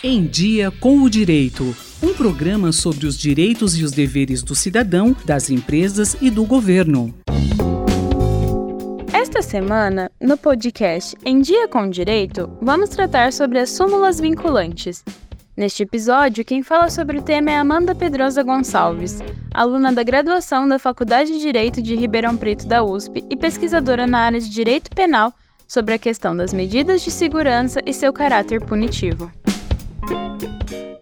Em Dia com o Direito. Um programa sobre os direitos e os deveres do cidadão, das empresas e do governo. Esta semana, no podcast Em Dia com o Direito, vamos tratar sobre as súmulas vinculantes. Neste episódio, quem fala sobre o tema é Amanda Pedrosa Gonçalves, aluna da graduação da Faculdade de Direito de Ribeirão Preto da USP e pesquisadora na área de Direito Penal sobre a questão das medidas de segurança e seu caráter punitivo.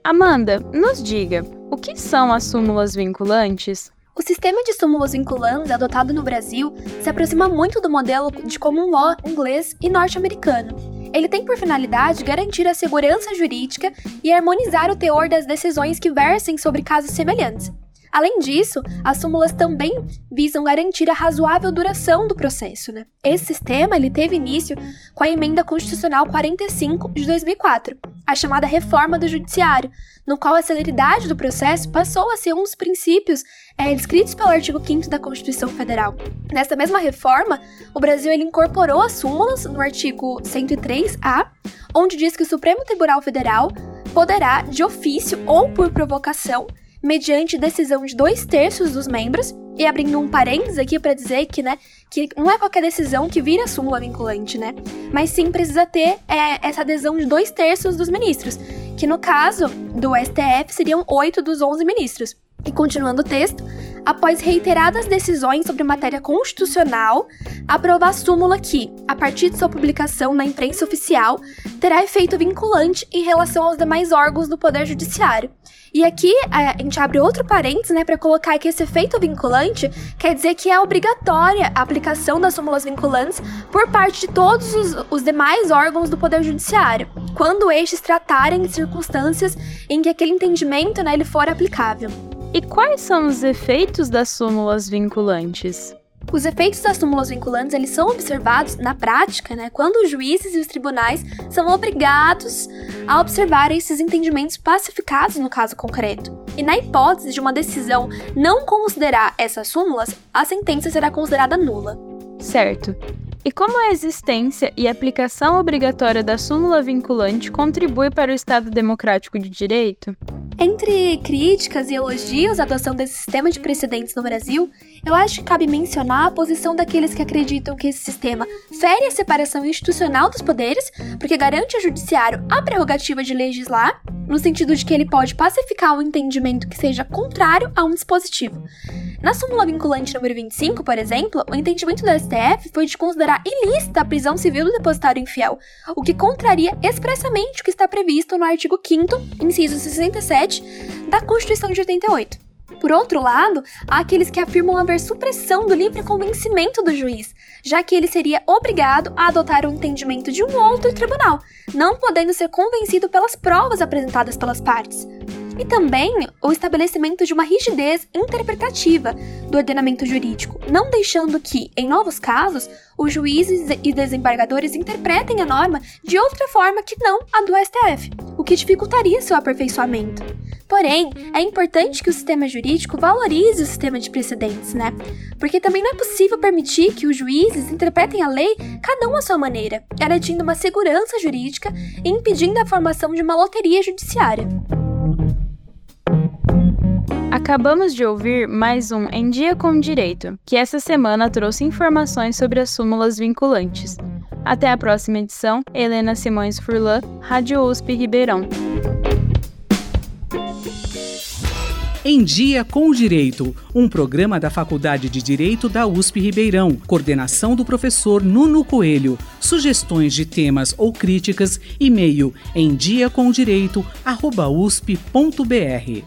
Amanda, nos diga, o que são as súmulas vinculantes? O sistema de súmulas vinculantes adotado no Brasil se aproxima muito do modelo de common law inglês e norte-americano. Ele tem por finalidade garantir a segurança jurídica e harmonizar o teor das decisões que versem sobre casos semelhantes. Além disso, as súmulas também visam garantir a razoável duração do processo. Né? Esse sistema ele teve início com a Emenda Constitucional 45 de 2004, a chamada Reforma do Judiciário, no qual a celeridade do processo passou a ser um dos princípios é, descritos pelo artigo 5 da Constituição Federal. Nessa mesma reforma, o Brasil ele incorporou as súmulas no artigo 103A, onde diz que o Supremo Tribunal Federal poderá, de ofício ou por provocação, mediante decisão de dois terços dos membros, e abrindo um parênteses aqui para dizer que, né, que não é qualquer decisão que vira súmula vinculante, né? Mas sim precisa ter é, essa adesão de dois terços dos ministros, que no caso do STF seriam oito dos onze ministros. E continuando o texto, após reiteradas decisões sobre matéria constitucional, aprova a súmula que, a partir de sua publicação na imprensa oficial, terá efeito vinculante em relação aos demais órgãos do Poder Judiciário. E aqui a gente abre outro parênteses, né, para colocar que esse efeito vinculante quer dizer que é obrigatória a aplicação das súmulas vinculantes por parte de todos os, os demais órgãos do Poder Judiciário, quando estes tratarem de circunstâncias em que aquele entendimento né, ele for aplicável. E quais são os efeitos das súmulas vinculantes? Os efeitos das súmulas vinculantes eles são observados na prática, né, quando os juízes e os tribunais são obrigados a observar esses entendimentos pacificados no caso concreto. E na hipótese de uma decisão não considerar essas súmulas, a sentença será considerada nula. Certo. E como a existência e aplicação obrigatória da súmula vinculante contribui para o Estado democrático de direito? Entre críticas e elogios à adoção desse sistema de precedentes no Brasil, eu acho que cabe mencionar a posição daqueles que acreditam que esse sistema fere a separação institucional dos poderes, porque garante ao judiciário a prerrogativa de legislar, no sentido de que ele pode pacificar um entendimento que seja contrário a um dispositivo. Na súmula vinculante número 25, por exemplo, o entendimento do STF foi de considerar ilícita a prisão civil do depositário infiel, o que contraria expressamente o que está previsto no artigo 5 inciso 67 da Constituição de 88. Por outro lado, há aqueles que afirmam haver supressão do livre convencimento do juiz, já que ele seria obrigado a adotar o entendimento de um outro tribunal, não podendo ser convencido pelas provas apresentadas pelas partes e também o estabelecimento de uma rigidez interpretativa do ordenamento jurídico, não deixando que, em novos casos, os juízes e desembargadores interpretem a norma de outra forma que não a do STF, o que dificultaria seu aperfeiçoamento. Porém, é importante que o sistema jurídico valorize o sistema de precedentes, né? Porque também não é possível permitir que os juízes interpretem a lei cada um à sua maneira, garantindo uma segurança jurídica e impedindo a formação de uma loteria judiciária. Acabamos de ouvir mais um Em Dia com Direito, que essa semana trouxe informações sobre as súmulas vinculantes. Até a próxima edição, Helena Simões Furlan, Rádio USP Ribeirão. Em Dia com o Direito, um programa da Faculdade de Direito da USP Ribeirão, coordenação do professor Nuno Coelho. Sugestões de temas ou críticas, e-mail em diacomdireito@usp.br.